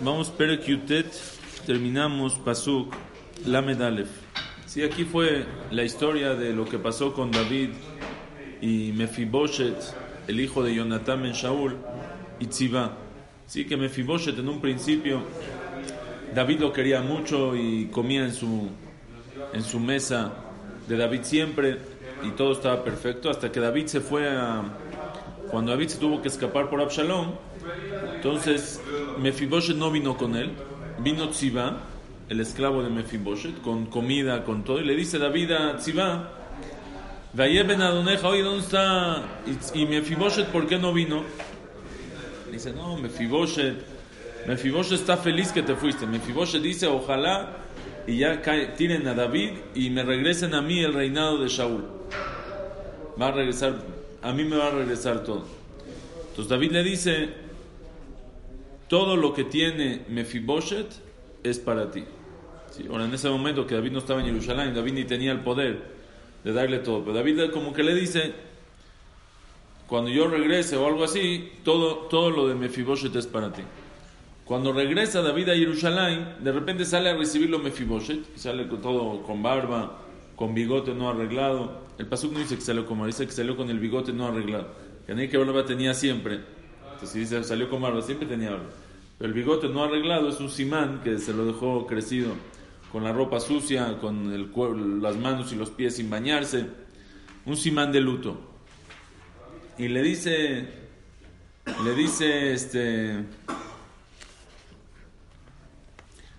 Vamos, Perek Yutet, terminamos Pasuk, Lamed Aleph. Sí, aquí fue la historia de lo que pasó con David y Mefiboshet, el hijo de Jonathan Ben Shaul, y Tziva. Sí, que Mefiboshet en un principio, David lo quería mucho y comía en su, en su mesa de David siempre y todo estaba perfecto, hasta que David se fue a... Cuando David se tuvo que escapar por Absalom, entonces Mefiboshet no vino con él, vino Tziva, el esclavo de Mefiboshet, con comida, con todo, y le dice David a Tziva, Ben Adoneja, oye, ¿dónde está? Y, y Mefiboshet, ¿por qué no vino? Dice, no, Mefiboshet, Mefiboshet está feliz que te fuiste. Mefiboshet dice, ojalá y ya cae, tiren a David y me regresen a mí el reinado de Shaul. Va a regresar, a mí me va a regresar todo. Entonces David le dice, todo lo que tiene Mefiboshet es para ti. Sí, ahora en ese momento que David no estaba en Jerusalén, David ni tenía el poder de darle todo, pero David como que le dice, cuando yo regrese o algo así, todo, todo lo de Mefiboshet es para ti. Cuando regresa David a Jerusalén, de repente sale a recibirlo Mefiboshet, y sale con todo con barba, con bigote no arreglado. El pasuk no dice que salió barba, dice que salió con el bigote no arreglado. Que barba tenía siempre. Si dice salió con barba, siempre tenía barba. Pero el bigote no arreglado es un simán que se lo dejó crecido con la ropa sucia, con el las manos y los pies sin bañarse. Un simán de luto. Y le dice, le dice este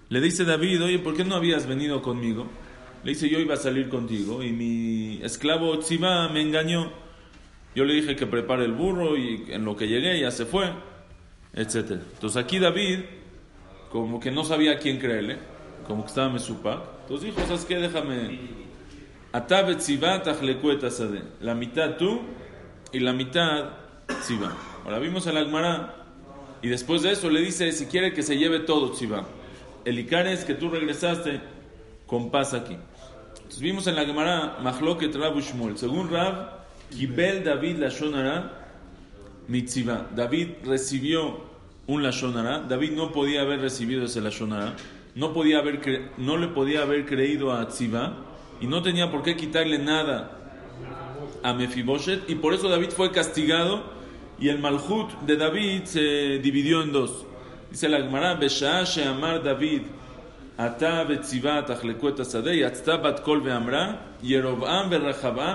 le dice David, oye, ¿por qué no habías venido conmigo? Le dice, yo iba a salir contigo y mi esclavo Tziba me engañó. Yo le dije que prepare el burro y en lo que llegué ya se fue, etc. Entonces aquí David, como que no sabía a quién creerle, como que estaba mesupa. Entonces dijo, ¿sabes qué? Déjame. La mitad tú y la mitad Tziba. Ahora vimos a la Agmará y después de eso le dice, si quiere que se lleve todo Tziba el Icar es que tú regresaste con paz aquí. Entonces vimos en la Gemara, Mahloket Rab Shmuel. Según Rab, Kibel David la Shonara. David recibió un Lashonara. David no podía haber recibido ese Lashonara. No, podía haber no le podía haber creído a Tziva. Y no tenía por qué quitarle nada a Mefiboshet. Y por eso David fue castigado. Y el Malhut de David se dividió en dos. Dice la Gemara, Sheamar David,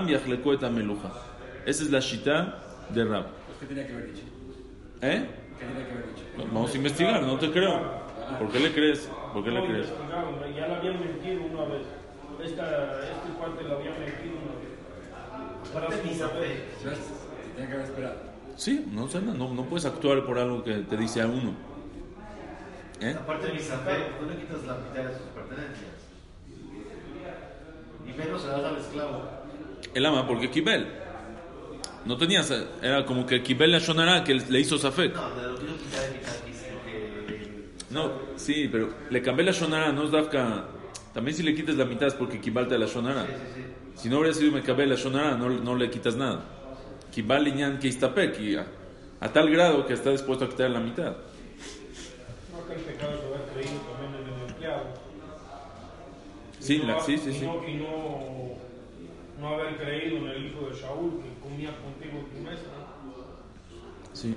Yachleku et Ameluja. Esa es la shita de Rab. ¿Qué tenía que haber dicho? ¿Eh? ¿Qué tenía que haber dicho? Vamos a investigar, no te creo. ¿Por qué le crees? ¿Por qué le crees? Ya le habían mentido una vez. Esta, este parte le habían mentido una vez. Para su fe. Tenía que haber esperado. Sí, no, no, no puedes actuar por algo que te dice a uno. ¿Eh? Aparte de Misafé, tú le quitas la mitad de sus pertenencias. Y menos se das al esclavo. El ama, porque Kibel. No tenías, era como que Kibel la Shonara que le hizo Safek. No, de lo que yo de que... No, sí, pero le cambié la Shonara, no es Dafka. También si le quitas la mitad es porque Kibalta la Shonara. Sí, sí, sí. Si no hubiera sido me cambié la Shonara, no, no le quitas nada. Kibal que a, a tal grado que está dispuesto a quitar la mitad. Que el pecado es haber creído también en el empleado. Sí, no- la- sí, sí, y sí. No, y no, no haber creído en el hijo de Shaul que comía contigo en tu mesa. Sí.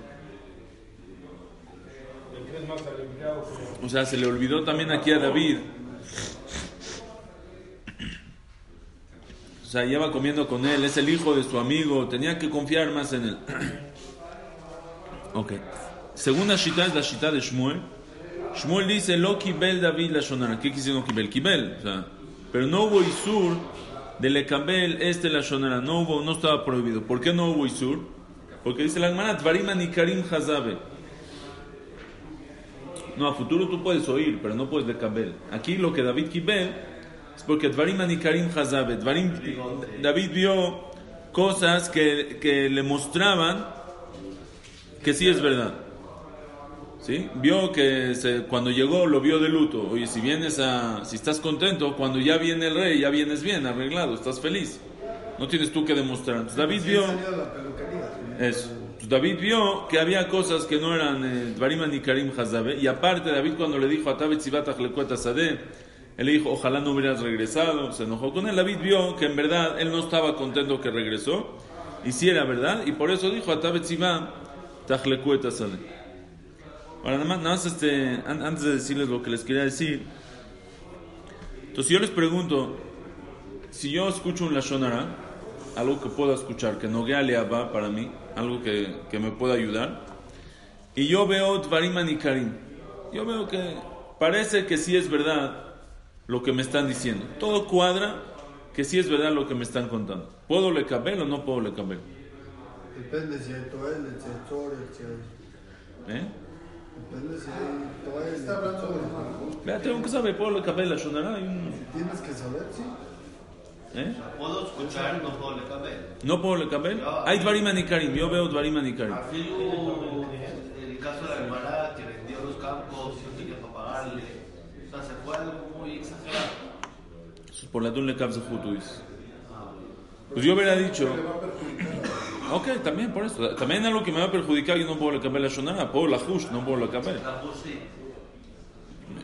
Le crees más al empleado que O sea, se le olvidó también aquí a David. O sea, lleva comiendo con él, es el hijo de su amigo, tenía que confiar más en él. ok. Segunda shita es la shita de Shmuel. Shmuel dice, lo kibel David la shonara. ¿Qué no kibel? Kibel. O sea, pero no hubo isur de le kabel este la shonara. No hubo, no estaba prohibido. ¿Por qué no hubo isur? Porque dice la hermana, Dvarim Karim Hazabe. No, a futuro tú puedes oír, pero no puedes decabel. Aquí lo que David Kibel es porque Dvarim Anikarim Hazabe. Dvarim, David vio cosas que, que le mostraban que sí es verdad. ¿Sí? Vio que se- cuando llegó lo vio de luto. Oye, si vienes a, si estás contento, cuando ya viene el rey, ya vienes bien, arreglado, estás feliz. No tienes tú que demostrar. Entonces, David vio eso. Entonces, David vio que había cosas que no eran eh, Dvarim Anikarim Hazabe. Y aparte, David cuando le dijo a Tabet Lekueta Sadeh, él le dijo, ojalá no hubieras regresado. Se enojó con él. David vio que en verdad él no estaba contento que regresó. Y si era verdad. Y por eso dijo a Tabet Lekueta Sadeh. Ahora, nada más, nada más este, an- antes de decirles lo que les quería decir. Entonces yo les pregunto, si yo escucho un Lashonara, algo que pueda escuchar, que no va para mí, algo que, que me pueda ayudar, y yo veo Dvarim Anikarim, yo veo que parece que sí es verdad lo que me están diciendo. Todo cuadra que sí es verdad lo que me están contando. ¿Puedo le cabel o no puedo le cabel? Depende si hay toilet, si hay toilet, si. ¿Eh? Está hablando de... Vea, tengo que saber, ¿puedo le cabel la Shonara? Hay un- Tienes que saber, sí. ¿Eh? Puedo escuchar, no puedo le cabel. ¿No puedo le cabel? Hay Dvarim Anikarim, yo veo Dvarim Anikarim. El caso de la hermana que vendió los campos y no tenía para pagarle. O sea, se fue algo muy exagerado. Por la Dun le Kav tú dices. Pues yo hubiera dicho. Ok, también por eso. También algo que me va a perjudicar, yo no puedo le cabel la Shonara, puedo la Hush, no puedo. La sí.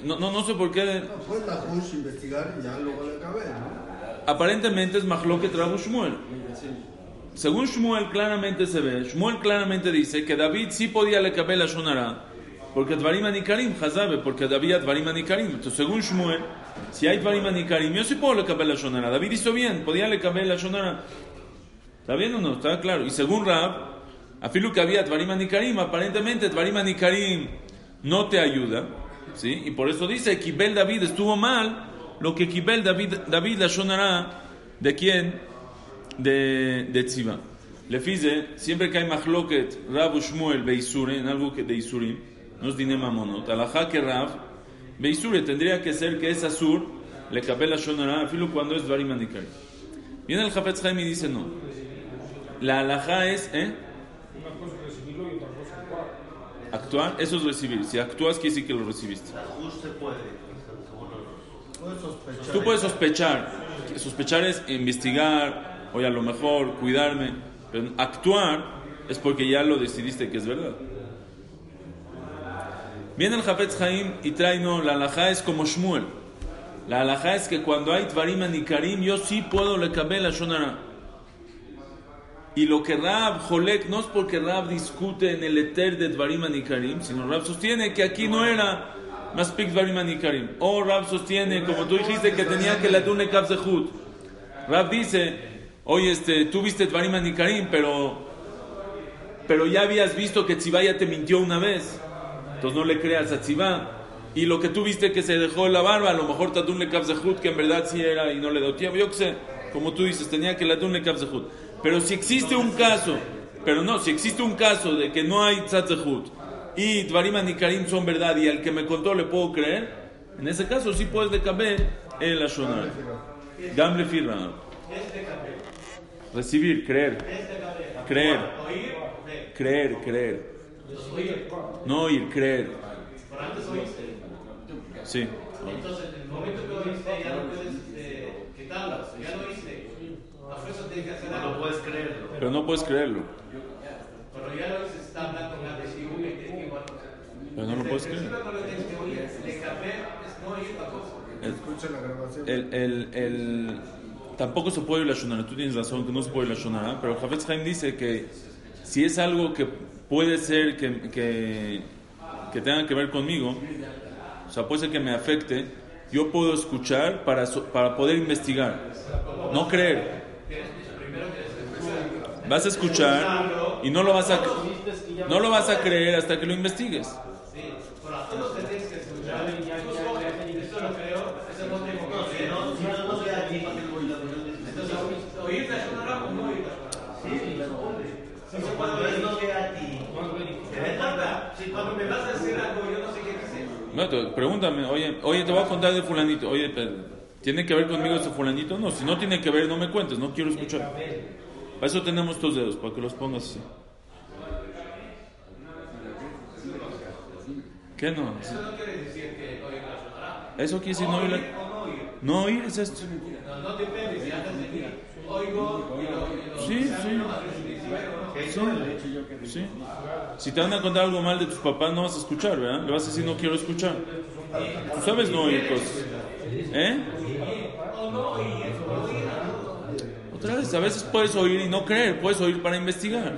No, no, no sé por qué. No, pues la Hush investigar y ya luego le cabe, ¿no? Aparentemente es Mahloket Rabu Shmuel. Según Shmuel claramente se ve, Shmuel claramente dice que David sí podía le cabel la Shonara, porque Dvarim Anikarim, Hazabe, porque había Dvarim Anikarim. Entonces, según Shmuel, si hay Dvarim Anikarim, yo sí puedo le cabel la Shonara. David hizo bien, podía le cabel la Shonara. ¿Está bien o no? Está claro. Y según Rab, afirmo que había Dvarim Anikarim, aparentemente Dvarim Anikarim no te ayuda, ¿sí? Y por eso dice, Kibel David estuvo mal, lo que Kibel David, David la ¿de quién? De, de Tziva. Le fize, siempre que hay Mahloket, Rab Shmuel, Beisure, en algo que de Isurim, no es Dinema Monot, que Rab, Beisure tendría que ser que es Azur, le Kabel la Shonara, afirmo cuando es Dvarim Anikarim. Viene el Jafetz Haim y dice no. La alajá es, ¿eh? Una cosa es recibirlo y otra cosa actuar. Actuar, eso es recibir. Si actúas, quiere decir que lo recibiste. Se puede. sospechar. Tú puedes sospechar. Sospechar es investigar, o a lo mejor cuidarme. Pero actuar es porque ya lo decidiste que es verdad. Viene el Jafetz Haim y trae, no, la alajá es como Shmuel. La alajá es que cuando hay Tvarim Anikarim, yo sí puedo le cabel la Shonara. Y lo que Rab Jolek no es porque Rab discute en el eter de Dvarim Anikarim, sino Rab sostiene que aquí no era más pik Dvarim Anikarim. O Rab sostiene, como tú dijiste, que tenía que la dune Kav Zehut. Rab dice, oye, este, tú viste Dvarim Anikarim, pero, pero ya habías visto que Tzivá ya te mintió una vez. Entonces no le creas a Tzivá. Y lo que tú viste que se dejó la barba, a lo mejor Tatun le Kav Zehut, que en verdad sí era y no le dio tiempo. Yo qué sé, como tú dices, tenía que la Tatun le Kav Zehut. Pero si existe un caso, pero no, si existe un caso de que no hay Tzat Zehut y Dvarim Anikarim son verdad y al que me contó le puedo creer, en ese caso sí puedes decaber el Ashonar. Gamble Firra. Recibir, creer. Creer. Creer, creer. No oír, creer. Sí. Entonces, en el momento que oíste, ya no puedes eh, quitarlas, ya lo hacer No puedes creerlo. Pero no puedes creerlo. Pero ya lo está hablando con la. Pero no lo puedes Pero creer. El, el, el- tampoco se puede ir la Shonara. Tú tienes razón que no se puede ir la Shonara. Pero Jafetz Haim dice que si es algo que puede ser que, que, que tenga que ver conmigo, o sea, puede ser que me afecte, yo puedo escuchar para, para poder investigar. No creer. Vas a escuchar y no lo vas a, no lo vas a creer hasta que lo investigues. No te- pregúntame, oye, oye, te voy a contar de fulanito. Oye, ¿tiene que ver conmigo ese fulanito? No, si no tiene que ver, no me cuentes, no quiero escuchar. Para eso tenemos estos dedos, para que los pongas así. ¿Qué no? Eso no quiere decir que oír la. Eso quiere decir no oír. Oír la- o no oír. No oír es esto. No, no si antes de mí oigo y Sí, sí. o no. Sí. Si te van a contar algo mal de tus papás, no vas a escuchar, ¿verdad? Le vas a decir, no quiero escuchar. Tú sabes no oír cosas. ¿Eh? A veces puedes oír y no creer, puedes oír para investigar.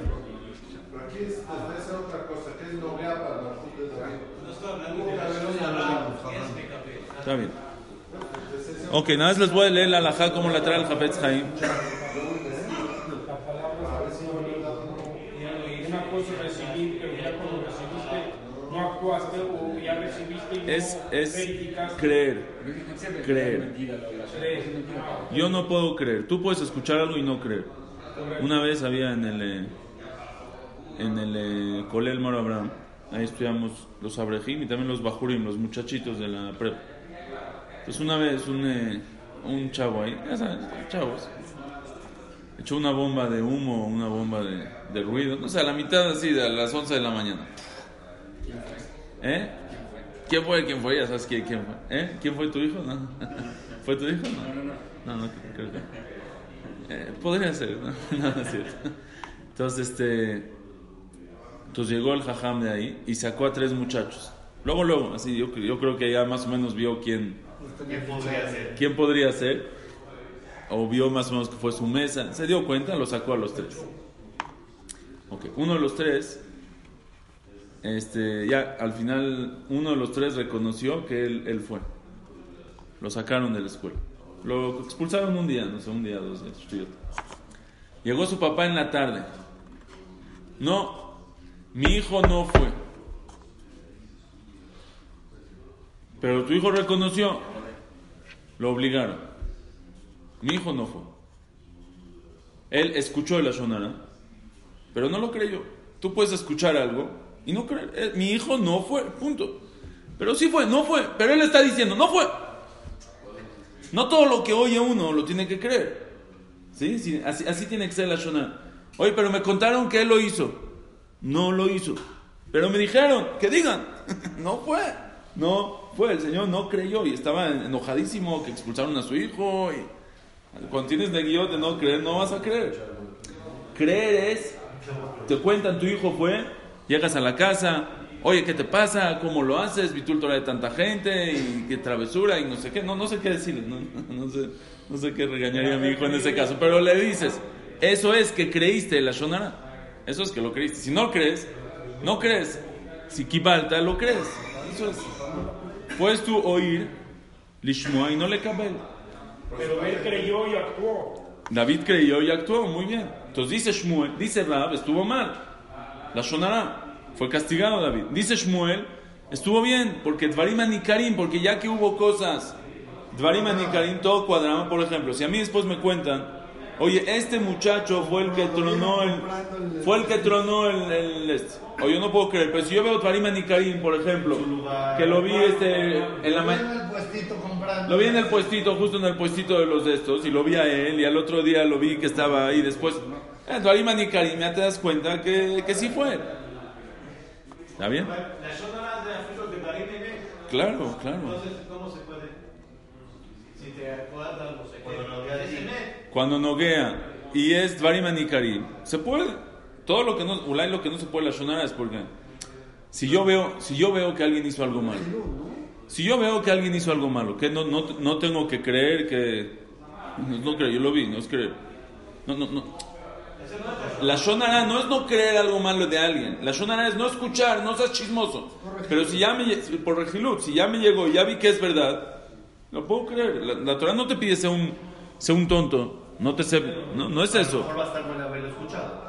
Está bien. Ok, nada más les voy a leer la alajá como la trae el Jafetz Haim. Recibir, ya no actuaste o ya recibiste y no Es, es verificaste. creer. Creer. Yo no puedo creer. Tú puedes escuchar algo y no creer. Una vez había en el eh, en el eh, Colel Moro Abraham, ahí estudiamos los Abrejim y también los Bajurim, los muchachitos de la prepa. Entonces una vez un, eh, un chavo ahí, ya sabes, chavos, echó una bomba de humo, una bomba de, de ruido, no sé, a la mitad así, de a las 11 de la mañana. ¿Eh? ¿Quién fue? ¿Quién fue? Ya sabes quién, quién fue. ¿Eh? ¿Quién fue tu hijo? No. ¿Fue tu hijo? No, no, no, creo que. Eh, podría ser, ¿no? No, no es cierto. Entonces, este. Entonces llegó el jajam de ahí y sacó a tres muchachos. Luego, luego, así, yo, yo creo que ya más o menos vio quién, ¿Qué podría ser? quién podría ser. O vio más o menos que fue su mesa. Se dio cuenta, lo sacó a los tres. Ok, uno de los tres. Este, ya al final, uno de los tres reconoció que él, él fue. Lo sacaron de la escuela. Lo expulsaron un día, no sé, un día, dos días. Llegó su papá en la tarde. No, mi hijo no fue. Pero tu hijo reconoció. Lo obligaron. Mi hijo no fue. Él escuchó el Ashonara, pero no lo creyó. Tú puedes escuchar algo y no creer. Eh, Mi hijo no fue, punto. Pero sí fue, no fue. Pero él está diciendo, no fue. No todo lo que oye uno lo tiene que creer. ¿Sí? Sí, así, así tiene que ser la Shona. Oye, pero me contaron que él lo hizo. No lo hizo. Pero me dijeron que digan. no fue. No fue. El Señor no creyó y estaba enojadísimo que expulsaron a su hijo. Y cuando tienes de guion de no creer, no vas a creer. Creer es, te cuentan tu hijo fue, llegas a la casa, oye, ¿qué te pasa? ¿Cómo lo haces? Vi tu Torah de tanta gente y qué travesura y no sé qué. No, no sé qué decirle, no, no sé, no sé qué regañaría a mi hijo en ese caso. Pero le dices, eso es que creíste la Shonara. Eso es que lo creíste. Si no crees, no crees. Si Kibalta, lo crees. Eso es. Puedes tú oír Lishmoa y no le cabel. Pero él creyó y actuó. David creyó y actuó muy bien. Entonces dice Shmuel, dice Rab, estuvo mal. La Shonara fue castigado David. Dice Shmuel, estuvo bien, porque Dvarim Anikarim, porque ya que hubo cosas, Dvarim Anikarim, todo cuadraba. Por ejemplo, si a mí después me cuentan, oye, este muchacho fue el que tronó el, fue el que tronó el, el este. O yo no puedo creer, pero si yo veo Dvarim Anikarim, por ejemplo, que lo vi este en la mañana. Lo vi en el puestito, justo en el puestito de los de estos, y lo vi a él, y al otro día lo vi que estaba ahí después. Eh, Dvarim Anikarim, ya te das cuenta que, que sí fue. ¿Está bien? Claro, claro. Entonces, ¿cómo se puede? Si te acuerdas, Cuando noguea y es Dvarim Anikarim, se puede. Todo lo que no, ulay, lo que no se puede la shonara es porque si yo veo, si yo veo que alguien hizo algo malo, si yo veo que alguien hizo algo malo, que no, no, no tengo que creer que no, no creo, yo lo vi, no es creer. No, no, no. La shonara no es no creer algo malo de alguien. La shonara es no escuchar, no seas chismoso. Pero si ya me por regilut, si ya me llegó y ya vi que es verdad, lo puedo creer. La, la Torah no te pide ser un, ser un tonto. No te sé, no, no es eso.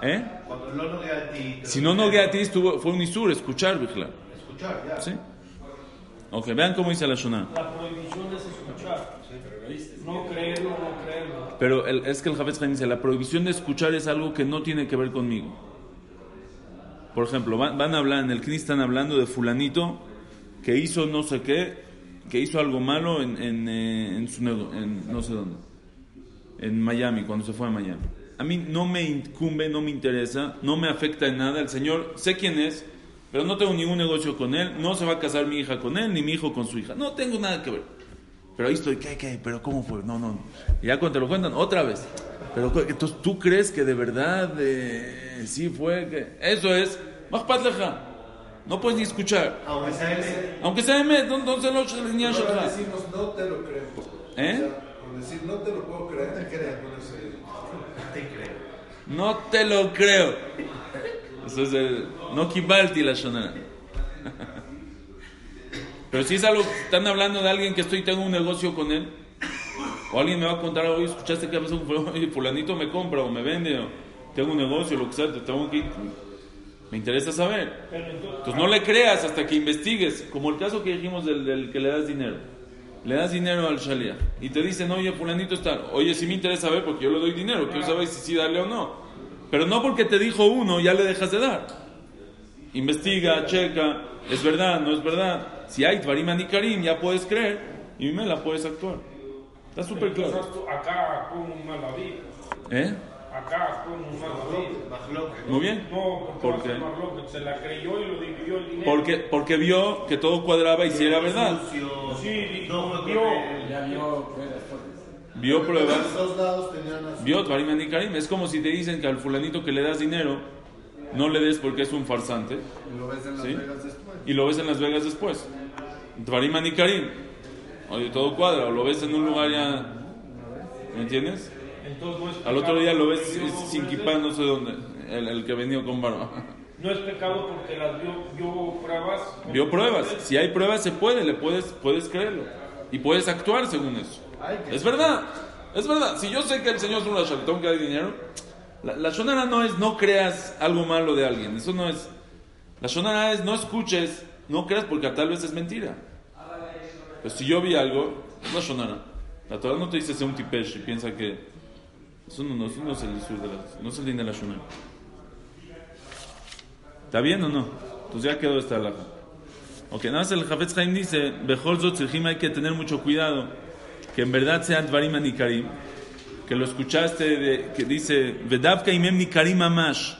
¿Eh? Cuando lo noguea a ti. te Si no nogué a ti, estuvo, fue un isur, escuchar, Bijla. Escuchar, ya. ¿Sí? Ok, vean cómo dice la shonara. La prohibición es escuchar. No creerlo, no creerlo. Pero el- es que el Jafetz Haim dice, la prohibición de escuchar es algo que no tiene que ver conmigo. Por ejemplo, van, van a hablar, en el CNI están hablando de fulanito que hizo no sé qué, que hizo algo malo en, en, eh, en su nego- en no sé dónde, en Miami, cuando se fue a Miami. A mí no me incumbe, no me interesa, no me afecta en nada. El señor, sé quién es, pero no tengo ningún negocio con él, no se va a casar mi hija con él, ni mi hijo con su hija. No tengo nada que ver. Pero ahí estoy, ¿qué, qué? ¿Pero cómo fue? No, no. Y ya cuando te lo cuentan, otra vez. Pero entonces tú crees que de verdad eh, sí fue que eso es Mahpat leja. No puedes ni escuchar. Aunque sea ese. Aunque sea Emet, no, no se Shalha. decimos no te lo creo. ¿Eh? O sea, por decir no te lo puedo creer, te creas. Te creo. No te lo creo. Eso es el no kibalti la shonara. Pero si es algo, están hablando de alguien que estoy, tengo un negocio con él. O alguien me va a contar, oye, escuchaste que con fulano? Oye, fulanito me compra o me vende, o tengo un negocio, lo que sea, te tengo que. Me interesa saber. Entonces, no le creas hasta que investigues, como el caso que dijimos del, que le das dinero. Le das dinero al Shalia y te dicen, oye, fulanito está, oye, si me interesa saber porque yo le doy dinero, quiero saber si sí darle o no. Pero no porque te dijo uno, ya le dejas de dar. Investiga, checa, es verdad, no es verdad. Si hay Tvarim Anikarim, ya puedes creer y me la puedes actuar. Está súper claro. acá actuó un mal David. ¿Eh? Acá actuó un mal David. Muy bien. No, ¿Por porque qué? Marlock se la creyó y lo dividió el dinero. Porque, porque vio que todo cuadraba y si era verdad. Sí, no vio. con. Ya vio. Vio pruebas. Vio Tvarim Anikarim. Es como si te dicen que al fulanito que le das dinero, no le des porque es un farsante. Y lo ves en Las ¿Sí? Vegas después. y lo ves en Las Vegas después. Tvarim Anikarim. Oye, todo cuadra, o lo ves en un lugar ya. ¿Me entiendes? Entonces no es Al otro pecado día lo ves sin kipá, no sé dónde. El, el que venía con barba. No es pecado porque las vio, vio pruebas. Vio pruebas. Si hay pruebas, se puede, le puedes, puedes creerlo. Y puedes actuar según eso. Es verdad, es verdad. Si yo sé que el Señor es un rachaltón que da dinero, la, shonara no es no creas algo malo de alguien. Eso no es. La shonara es no escuches, no creas porque tal vez es mentira. Pues si yo vi algo, es la shonara. La Torah no te dice sea un tipesh y piensa que. Eso no, no, eso no es el isur de la, no es el de la shonara. ¿Está bien o no? Entonces ya quedó esta alhaja. Ok, nada más el Jafetz Haim dice, Bejol Zot hay que tener mucho cuidado, que en verdad sean Dvarim Nikarim, que lo escuchaste de, que dice, Vedavka imem nikarim amash.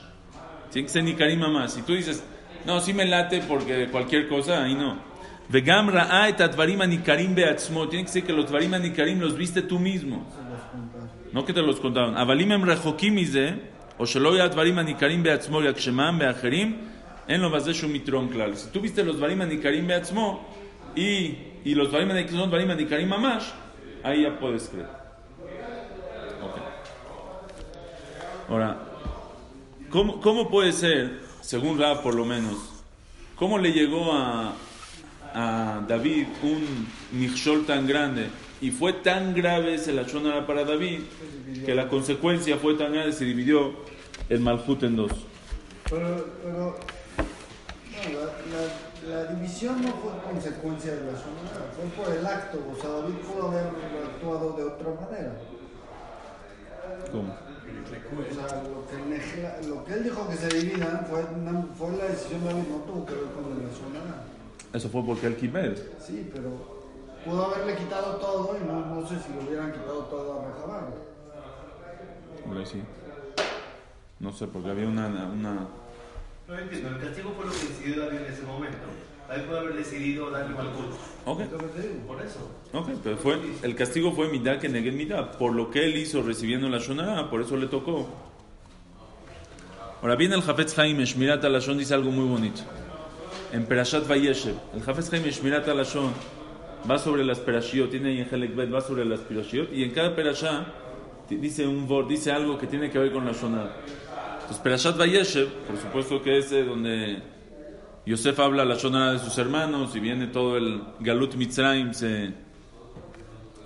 Tiene que ser nikarim amash. Y tú dices, no, sí me late porque cualquier cosa, ahí no. Vegam ra'a et atvarim beatzmo. Tiene que ser que los tvarim anikarim los viste tú mismo. No que te los contaron. Avalim em rechokim o shelo yadvarim anikarim beatzmo yakshemam beacherim, en lo vas de shumitron claro. Si tú viste los dvarim anikarim beatzmo y, y los dvarim anikarim son dvarim anikarim ahí ya puedes creer. Ahora, ¿cómo, ¿cómo puede ser, según Rab por lo menos, cómo le llegó a, a David un Michol tan grande y fue tan grave ese la shonara para David que la consecuencia fue tan grande se dividió el Malhut en dos. Pero, pero no, la, la, la división no fue consecuencia de la shonara, fue por el acto. O sea, David pudo haber actuado de otra manera. ¿Cómo? O sea, lo que, lo que él dijo que se dividan fue, fue la decisión de David, no tuvo que ver con la shonara. Eso fue porque el Kibbutz. Sí, pero pudo haberle quitado todo y no, no sé si le hubieran quitado todo a Rehabam. Hombre, sí. No sé, porque había una, una... No entiendo, el castigo fue lo que decidió David en ese momento. David puede haber decidido darle mal curso. Ok. Por eso. ok, pero fue, el castigo fue Midah que negué Midah. Por lo que él hizo recibiendo la Shonara, por eso le tocó. Ahora viene el Jafetz Haim, Shmirat Alashon dice algo muy bonito. En Perashat Vayeshev, el Jafetz Haim, Shmirat Alashon, va sobre las Perashiot, tiene ahí en Helek Bet, va sobre las Perashiot, y en cada Perashá ti- dice un vor, dice algo que tiene que ver con la Shonara. Entonces, Perashat Vayeshev, por supuesto que es eh, donde Yosef habla la Shonara de sus hermanos y viene todo el Galut Mitzrayim, se,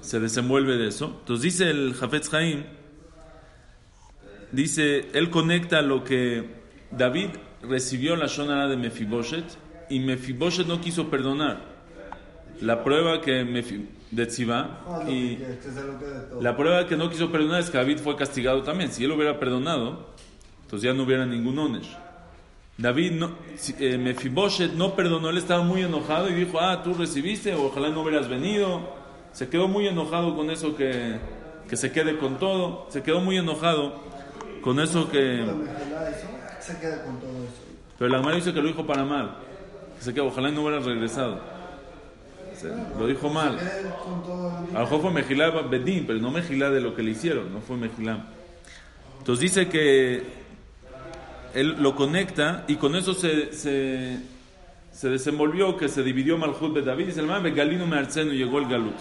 se desenvuelve de eso. Entonces dice el Jafetz Haim, dice, él conecta lo que David recibió la Shonara de Mefiboshet y Mefiboshet no quiso perdonar. La prueba que Mefi- de Ah, y la prueba que no quiso perdonar es que David fue castigado también. Si él hubiera perdonado, entonces ya no hubiera ningún onesh. David, no, eh, Mefiboshet no perdonó, él estaba muy enojado y dijo, ah, tú recibiste, ojalá no hubieras venido. Se quedó muy enojado con eso que, que se quede con todo. Se quedó muy enojado con eso que... La mejilá, eso, se queda con todo eso. Pero la Gemara dice que lo dijo para mal. Que se quedó, ojalá no hubieras regresado. Se- lo dijo mal. A lo mejor fue Mejilá Bedín, pero no Mejilá de lo que le hicieron, no fue Mejilá. Entonces dice que él lo conecta y con eso se, se, se desenvolvió, que se dividió Malchut de David. Dice el man, Galino Mearceno llegó el Galut.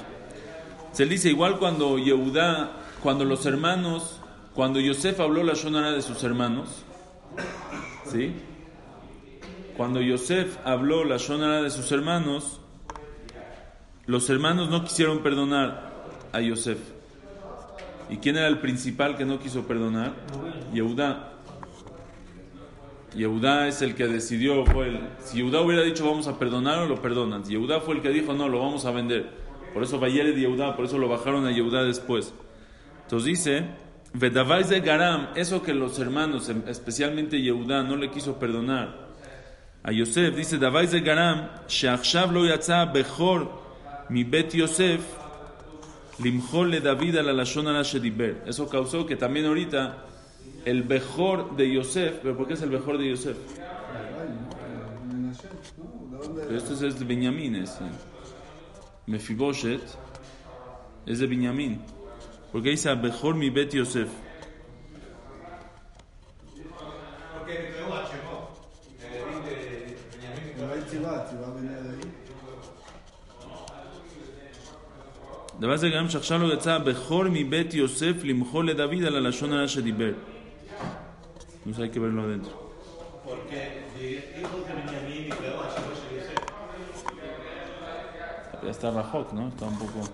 Se dice igual cuando Yehudá, cuando los hermanos, cuando Yosef habló la Shonara de sus hermanos, ¿sí? Cuando Yosef habló la Shonara de sus hermanos, los hermanos no quisieron perdonar a Yosef. ¿Y quién era el principal que no quiso perdonar? Yehudá. Yehudá es el que decidió, fue el, si Yehudá hubiera dicho vamos a perdonarlo, lo perdonan. Yehudá fue el que dijo no, lo vamos a vender. Por eso Bayere de Yehudá, por eso lo bajaron a Yehudá después. Entonces dice, Vedavai de Garam, eso que los hermanos, em, especialmente Yehudá, no le quiso perdonar a Yosef, dice Davai de Garam, Sheachshav lo yatza bechor mi bet Yosef, limjol le David a la lashon ala shediber. Eso causó que también ahorita el mejor de Yosef, pero ¿por qué es el mejor de Yosef? Menashe, ¿no? ¿De dónde? Pero esto es de Benjamín, es. Mefiboshet es de Benjamín. Porque dice mejor mi bet Yosef. Porque creó a Shemó. El de Benjamín. Pero hay Tzivá, Tzivá venía de ahí. דבר זה גם שעכשיו לא יצא בכור מבית יוסף למחול לדוד על הלשון הרע שדיבר. Entonces hay que verlo adentro. Porque Ya está Rajok, ¿no? Está un poco.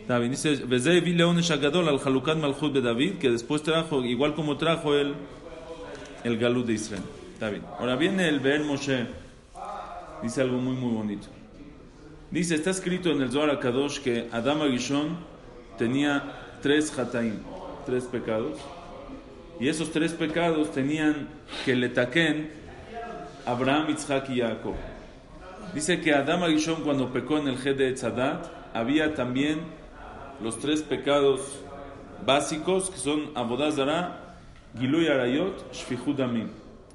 Está bien, dice, vi León Shagadol al Halukan Malchut de David, que después trajo, igual como trajo el, el Galut de Israel. Está bien. Ahora viene el Be'er Moshe, dice algo muy, muy bonito. Dice, está escrito en el Zohar Kadosh que Adam Arishon tenía tres Hataim tres pecados, y esos tres pecados tenían que le taquen Abraham, Isaac y Jacob. Dice que Adam Agishon cuando pecó en el G de había también los tres pecados básicos que son Abodazara, Giluy Arayot.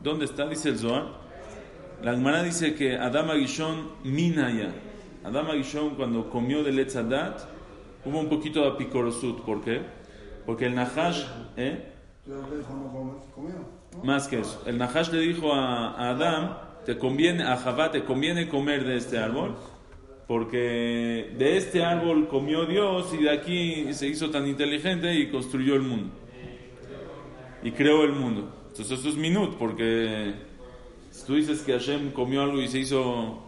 ¿Dónde está? Dice el Zohar. La Gemara dice que Adam Agishon minaya. Adam Agishon cuando comió del Etzadat hubo un poquito de apicorosut. ¿Por qué? Porque el Nahash, ¿eh? Más que eso. El Nahash le dijo a, a Adán, te conviene, a Javá, te conviene comer de este árbol, porque de este árbol comió Dios y de aquí se hizo tan inteligente y construyó el mundo. Y creó el mundo. Entonces eso es minut, porque si tú dices que Hashem comió algo y se hizo...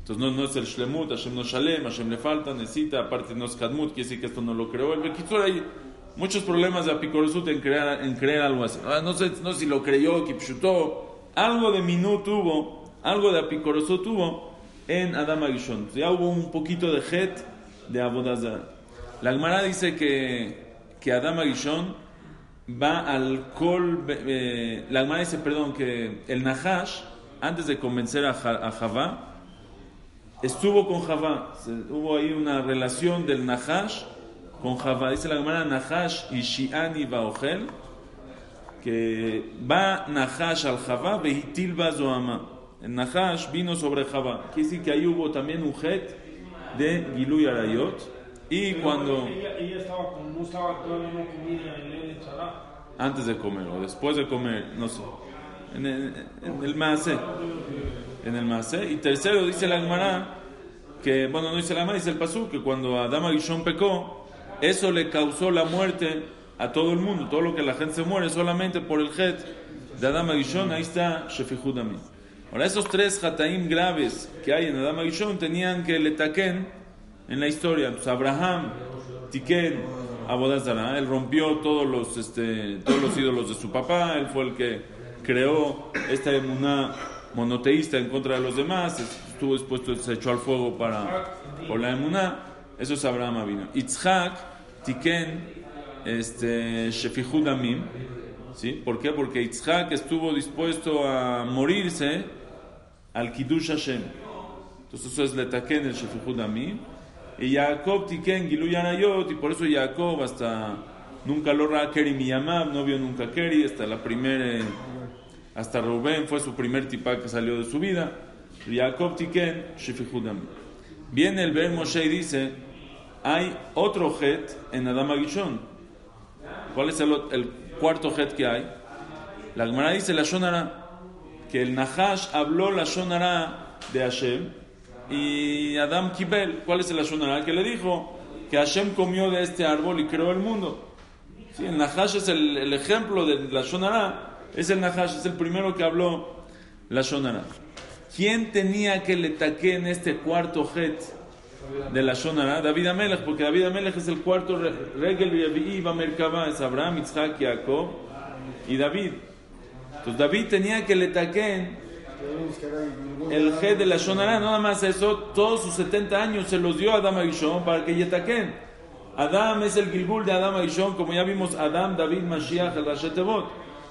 Entonces no, no es el shlemut, Hashem no shalem, Hashem le falta, necesita, aparte no es kadmut, quiere decir que esto no lo creó. El Bekitsur hay muchos problemas de apicorosut en crear, en creer algo así. Ah, no sé no sé si lo creyó, kipshutó, algo de minut tuvo, algo de apicorosut tuvo en Adam Agishon. Ya hubo un poquito de het de Abodazar. La Gemara dice que, que Adam Agishon va al kol. eh, la Gemara dice, perdón, que el Nahash, antes de convencer a, a Javá, estuvo con Javá. Hubo ahí una relación del Nahash con Javá. Dice la Gemara Nahash y Shiani Baochel, que va Nahash al Javá, Behitil Zoama. El Nahash vino sobre Javá. Quiere decir que ahí hubo también un het de Gilui Arayot. Y cuando, Ella, ella estaba no estaba todavía no comida en el antes de comer o después de comer, no sé, en el, en el Maaseh. En el Maaseh. Y tercero, dice la Gemara, que, bueno, no dice la Gemara, dice el Pasú, que cuando Adama Gishon pecó, eso le causó la muerte a todo el mundo. Todo lo que la gente se muere solamente por el het de Adama Gishon, ahí está Shefihud. Ahora, esos tres hataim graves que hay en Adama Gishon tenían que le taquen en la historia. Pues Abraham, Tiken, Abodazara, él rompió todos los, este, todos los ídolos de su papá, él fue el que creó esta emuná monoteísta en contra de los demás, estuvo dispuesto, se echó al fuego para, por la emuná, eso es Abraham vino. Itzhak, Tiken, este, Shefihud Amim, ¿sí? ¿Por qué? Porque Itzhak estuvo dispuesto a morirse al Kiddush Hashem. Entonces eso es letaken el Shefihud Amim. Y Jacob Tiken Giluy Arayot, y por eso Jacob hasta nunca lo Keri Miyamab, no vio nunca Keri, hasta la primera, hasta Rubén fue su primer tipá que salió de su vida. Jacob Tiken Shefihud Amim. Viene el Ben Moshe y dice hay otro het en Adam Agishon. ¿Cuál es el, cuarto het que hay? La Gemara dice la Shonara, que el Nahash habló la Shonara de Hashem y Adam Kibel, ¿cuál es el Shonara? Que le dijo que Hashem comió de este árbol y creó el mundo. Sí, el Nahash es el, el ejemplo de la Shonara, es el Nahash, es el primero que habló la Shonara. ¿Quién tenía que le taque en este cuarto het de la Shonara? David Amelech, porque David Amelech es el cuarto re- Regel Revi'i Merkaba, es Abraham, Isaac, Jacob y David. Entonces David tenía que le taquen el het de la Shonara, nada más eso, todos sus 70 años se los dio a Adam Agishon para que yetaquen. Adam es el Gilgul de Adam Agishon, como ya vimos, Adam, David, Mashiach, el Rashet Tevot.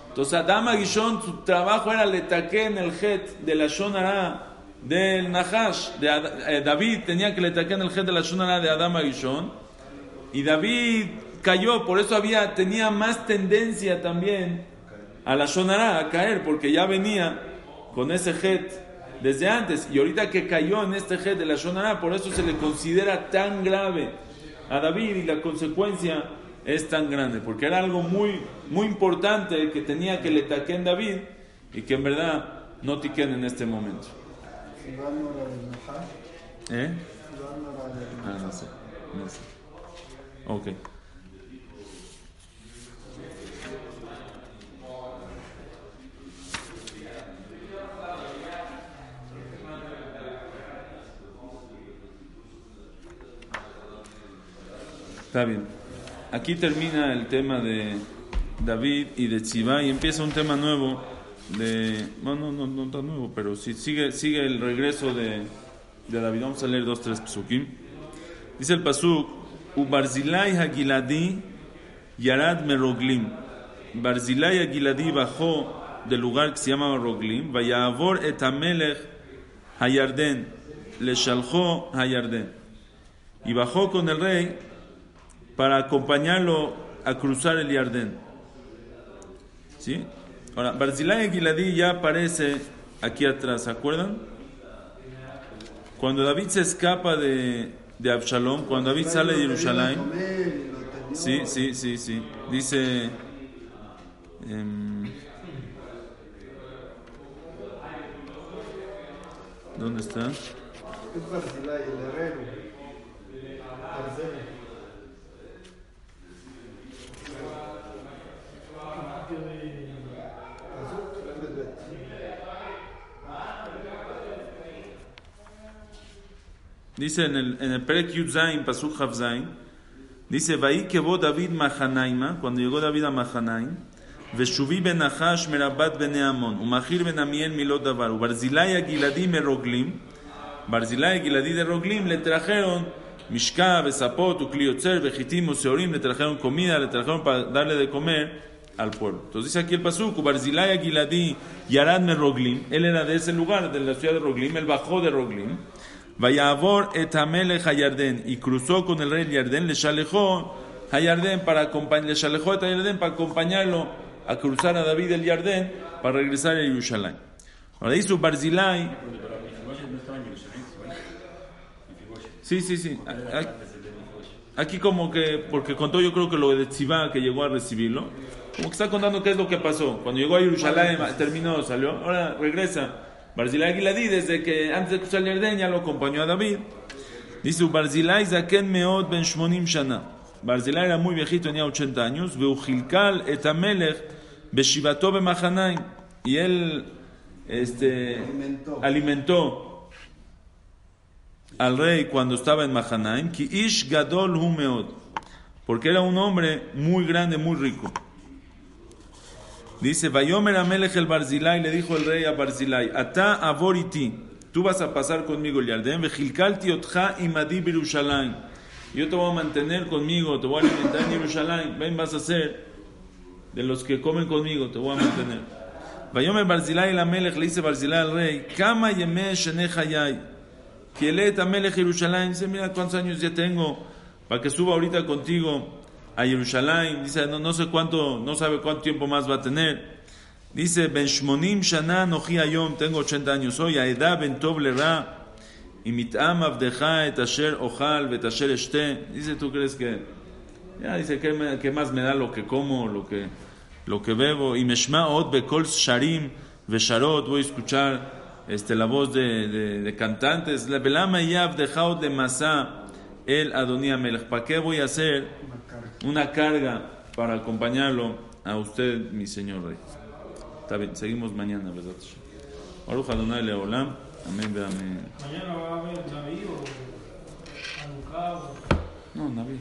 Entonces Adam Agishon, su trabajo era le taquen el het de la Shonara del Nahash. De eh, David tenía que le taquen el het de la Shonara de Adam Agishon. Y David cayó, por eso había, tenía más tendencia también a la Shonara, a caer, porque ya venía con ese het desde antes. Y ahorita que cayó en este het de la Shonara, por eso se le considera tan grave a David y la consecuencia es tan grande, porque era algo muy, muy importante que tenía que le taquen David y que en verdad no tiquen en este momento. ¿Eh? Ah, no sé. No sé. Ok. Está bien. Aquí termina el tema de David y de Tzibá y empieza un tema nuevo de... Bueno, no, no, no tan nuevo, pero sí sigue, sigue el regreso de, de David. Vamos a leer dos, tres psukim. Dice el pasuk, Ubarzilai Hagiladi Yarad Meroglim. Barzilai Hagiladi bajó del lugar que se llama Roglim, Vayavor et Amelech Hayarden, le shalchó Hayarden. Y bajó con el rey para acompañarlo a cruzar el Yardén. ¿Sí? Ahora, Barzilai Hagiladi ya aparece aquí atrás, ¿se acuerdan? Cuando David se escapa de, de Absalom, cuando David sale de Jerusalén, sí, sí, sí, sí, dice, em, ¿dónde está? Es Barzilai, el herrero. Barzilai. Pasuk, Remes Bet. Dice en el, en el Perek Yud Zayin, Pasuk Hav Zayin, dice, Vaí que David Mahanaima, cuando llegó David a Mahanaim, Veshuvi ben Nahash merabat ben Amon, Umachir ben Amiel milot davar, Barzilai Agiladi meroglim, Barzilai Agiladi de Roglim le trajeron Mishka, Besapot, Ukliotzer, Vejitim, Seorim, le trajeron comida, le trajeron para darle de comer al pueblo. Entonces dice aquí el Pasuk, Barzilai Agiladi Yarad meroglim, él era de ese lugar, de la ciudad de Roglim, él bajó de Roglim, Vayavor et Amelech Hayarden y cruzó con el rey Yardén, le shalejó Hayarden para le Hayarden para acompañarlo a cruzar a David el Yardén para regresar a Jerusalén. Ahora dice Barzilai. Sí, sí, sí. Aquí como que, porque contó yo creo que lo de Tzibá que llegó a recibirlo, como que está contando qué es lo que pasó. Cuando llegó a Jerusalén, terminó, salió, ahora regresa. Barzilai Giladi, desde que antes de cruzar el Yardén ya lo acompañó a David. Dice, Barzilai Zaken Meod Ben Shmonim Shana. Barzilai era muy viejito, tenía 80 años. Veujilkal et Amelech Beshivato Bemachanaim. Y él este, Alimentó. alimentó al rey cuando estaba en Mahanaim. Ki Ish Gadol Hu Meod. Porque era un hombre muy grande, muy rico. Dice, Vayomer Amelech el Barzilai, le dijo el rey a Barzilai, Ata avoriti, tú vas a pasar conmigo el Yardén, Vejilkalti otja imadi Birushalayim. Yo te voy a mantener conmigo, te voy a alimentar en Jerusalén, ven, vas a ser de los que comen conmigo, te voy a mantener. Vayomer Barzilai el Amelech, le dice Barzilai al rey, Kama yeme shene hayai, Kielet Amelech Jerusalén, dice, mira cuántos años ya tengo, para que suba ahorita contigo a Jerusalén, dice, no, no sé cuánto, no sabe cuánto tiempo más va a tener. Dice, Ben Shmonim Shana Noji Ayom, tengo 80 años hoy, a edad Ben Tov Ra, Y mitam avdeja et asher ojal et asher eshte. Dice, ¿tú crees que ya dice, ¿qué, me- qué más me da lo que como, lo que, lo que bebo? Y meshma od bekol sharim vesharot. Voy a escuchar este, la voz de, de, de cantantes. La velama yav dejaot de masa el Adonía Melech. ¿Para qué voy a hacer una carga para acompañarlo a usted, mi señor rey? Está bien, seguimos mañana, ¿verdad? Baruch Adonai Leolam. Amén, amén. Mañana va a haber David o Hanukkah. No, Naví.